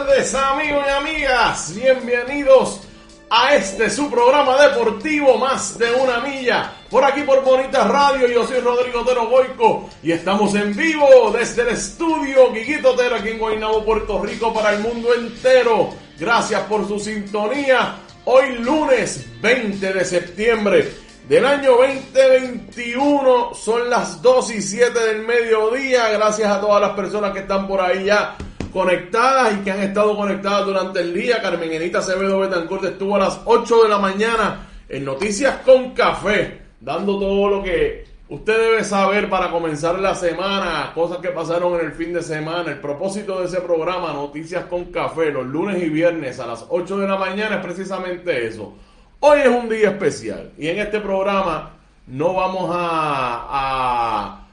Amigos y amigas, bienvenidos a este su programa deportivo más de una milla, por aquí por Bonita Radio, yo soy Rodrigo Otero Boico y estamos en vivo desde el estudio Guiguito Otero aquí en Guaynabo, Puerto Rico para el mundo entero. Gracias por su sintonía. Hoy lunes 20 de septiembre del año 2021 son las 2 y 7 del mediodía. Gracias a todas las personas que están por ahí ya conectadas y que han estado conectadas durante el día. Carmen Enita Acevedo Betancourt estuvo a las 8 de la mañana en Noticias con Café, dando todo lo que usted debe saber para comenzar la semana, cosas que pasaron en el fin de semana. El propósito de ese programa, Noticias con Café, los lunes y viernes a las 8 de la mañana es precisamente eso. Hoy es un día especial y en este programa no vamos a, a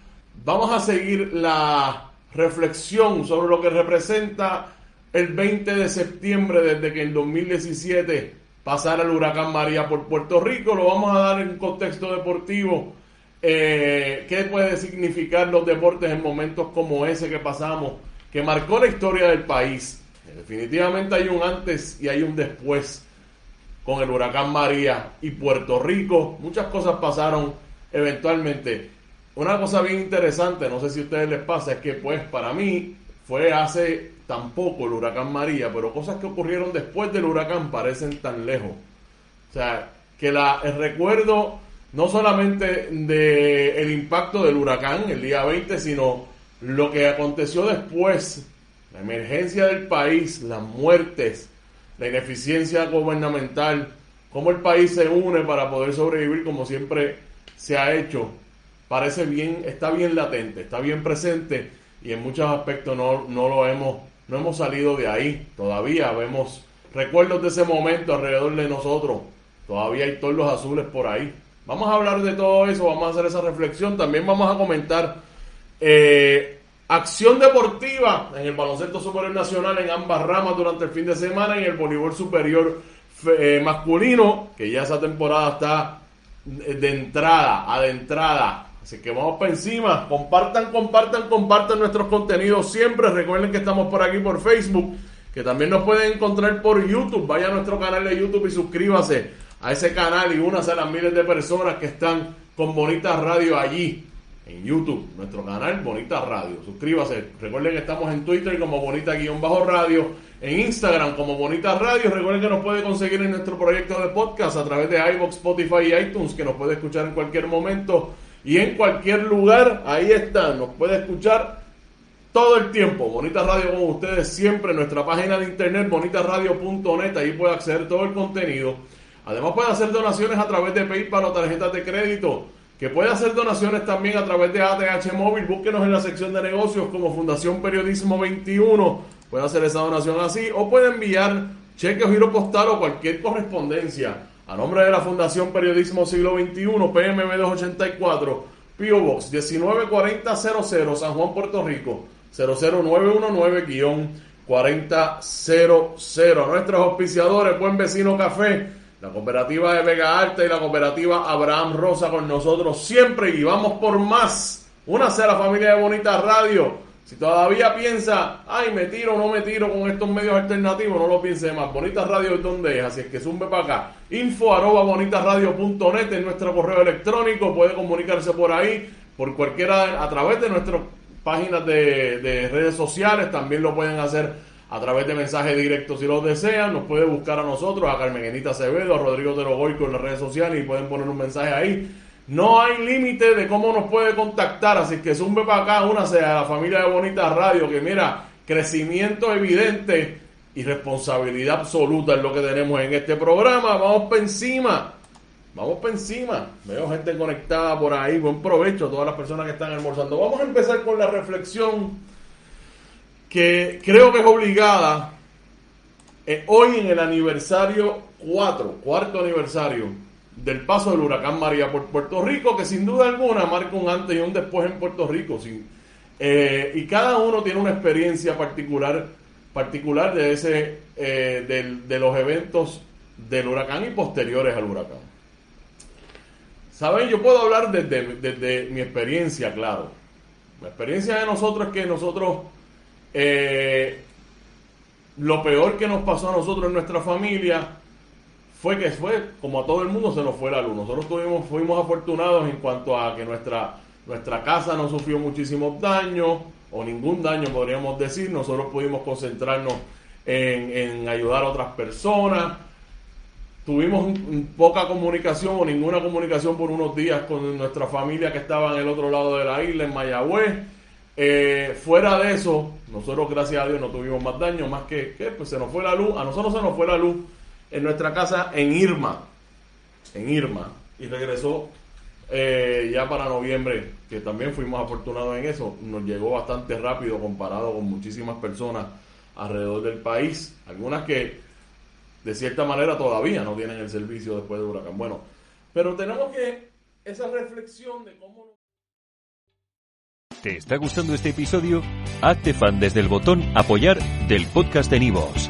vamos a seguir la reflexión sobre lo que representa el 20 de septiembre desde que en 2017 pasara el huracán María por Puerto Rico. Lo vamos a dar en un contexto deportivo. Eh, ¿Qué puede significar los deportes en momentos como ese que pasamos? Que marcó la historia del país. Definitivamente hay un antes y hay un después con el huracán María y Puerto Rico. Muchas cosas pasaron eventualmente. Una cosa bien interesante, no sé si a ustedes les pasa, es que pues para mí fue hace tampoco el huracán María, pero cosas que ocurrieron después del huracán parecen tan lejos. O sea, que la, el recuerdo no solamente del el impacto del huracán el día 20, sino lo que aconteció después, la emergencia del país, las muertes, la ineficiencia gubernamental, cómo el país se une para poder sobrevivir como siempre se ha hecho parece bien, está bien latente, está bien presente y en muchos aspectos no, no lo hemos, no hemos salido de ahí. Todavía vemos recuerdos de ese momento alrededor de nosotros. Todavía hay todos los azules por ahí. Vamos a hablar de todo eso, vamos a hacer esa reflexión. También vamos a comentar eh, acción deportiva en el baloncesto superior nacional en ambas ramas durante el fin de semana y en el voleibol superior eh, masculino, que ya esa temporada está de entrada, adentrada Así que vamos para encima. Compartan, compartan, compartan nuestros contenidos siempre. Recuerden que estamos por aquí por Facebook, que también nos pueden encontrar por YouTube. Vaya a nuestro canal de YouTube y suscríbase a ese canal y únase a las miles de personas que están con Bonita Radio allí en YouTube, nuestro canal Bonita Radio. Suscríbase. Recuerden que estamos en Twitter como Bonita-Radio, en Instagram como Bonita Radio. Recuerden que nos puede conseguir en nuestro proyecto de podcast a través de iBox, Spotify y iTunes, que nos puede escuchar en cualquier momento y en cualquier lugar. Ahí está, nos puede escuchar todo el tiempo. Bonita Radio con ustedes siempre. Nuestra página de internet bonitaradio.net. Ahí puede acceder todo el contenido. Además puede hacer donaciones a través de PayPal o tarjetas de crédito. Que puede hacer donaciones también a través de ATH Móvil. Búsquenos en la sección de negocios como Fundación Periodismo 21. Puede hacer esa donación así. O puede enviar cheque o giro postal o cualquier correspondencia A nombre de la Fundación Periodismo Siglo XXI, PMB 284, P.O. Box 194000, San Juan, Puerto Rico, 00919-4000. Nuestros auspiciadores, Buen Vecino Café, la cooperativa de Vega Alta y la cooperativa Abraham Rosa con nosotros siempre y vamos por más. Una a la familia de Bonita Radio. Si todavía piensa, ay, me tiro o no me tiro con estos medios alternativos, no lo piense más. Bonita Radio es donde es, así es que zumbe para acá. Info arroba bonitasradio.net es nuestro correo electrónico, puede comunicarse por ahí, por cualquiera, a través de nuestras páginas de, de redes sociales, también lo pueden hacer a través de mensajes directos si lo desean. Nos puede buscar a nosotros, a Carmenita Acevedo, a Rodrigo Terogoico en las redes sociales y pueden poner un mensaje ahí no hay límite de cómo nos puede contactar, así que zumbe para acá, una sea la familia de Bonita Radio, que mira, crecimiento evidente y responsabilidad absoluta es lo que tenemos en este programa. Vamos para encima, vamos para encima. Veo gente conectada por ahí, buen provecho a todas las personas que están almorzando. Vamos a empezar con la reflexión que creo que es obligada eh, hoy en el aniversario 4, cuarto aniversario del paso del huracán María por Puerto Rico, que sin duda alguna marca un antes y un después en Puerto Rico. Eh, y cada uno tiene una experiencia particular, particular de, ese, eh, de los eventos del huracán y posteriores al huracán. Saben, yo puedo hablar desde, mi experiencia, claro. La experiencia de nosotros es que nosotros, eh, lo peor que nos pasó a nosotros en nuestra familia fue que fue, como a todo el mundo, se nos fue la luz. Nosotros tuvimos, fuimos afortunados en cuanto a que nuestra, nuestra casa no sufrió muchísimos daños, o ningún daño podríamos decir. Nosotros pudimos concentrarnos en, ayudar a otras personas. Tuvimos poca comunicación o ninguna comunicación por unos días con nuestra familia que estaba en el otro lado de la isla, en Mayagüez. Eh, fuera de eso, nosotros gracias a Dios no tuvimos más daño, más que, que pues se nos fue la luz. A nosotros se nos fue la luz en nuestra casa en Irma, en Irma, y regresó eh, ya para noviembre, que también fuimos afortunados en eso, nos llegó bastante rápido comparado con muchísimas personas alrededor del país, algunas que de cierta manera todavía no tienen el servicio después de huracán. Bueno, pero tenemos que esa reflexión de cómo... ¿Te está gustando este episodio? Hazte fan desde el botón apoyar del podcast de Nivos.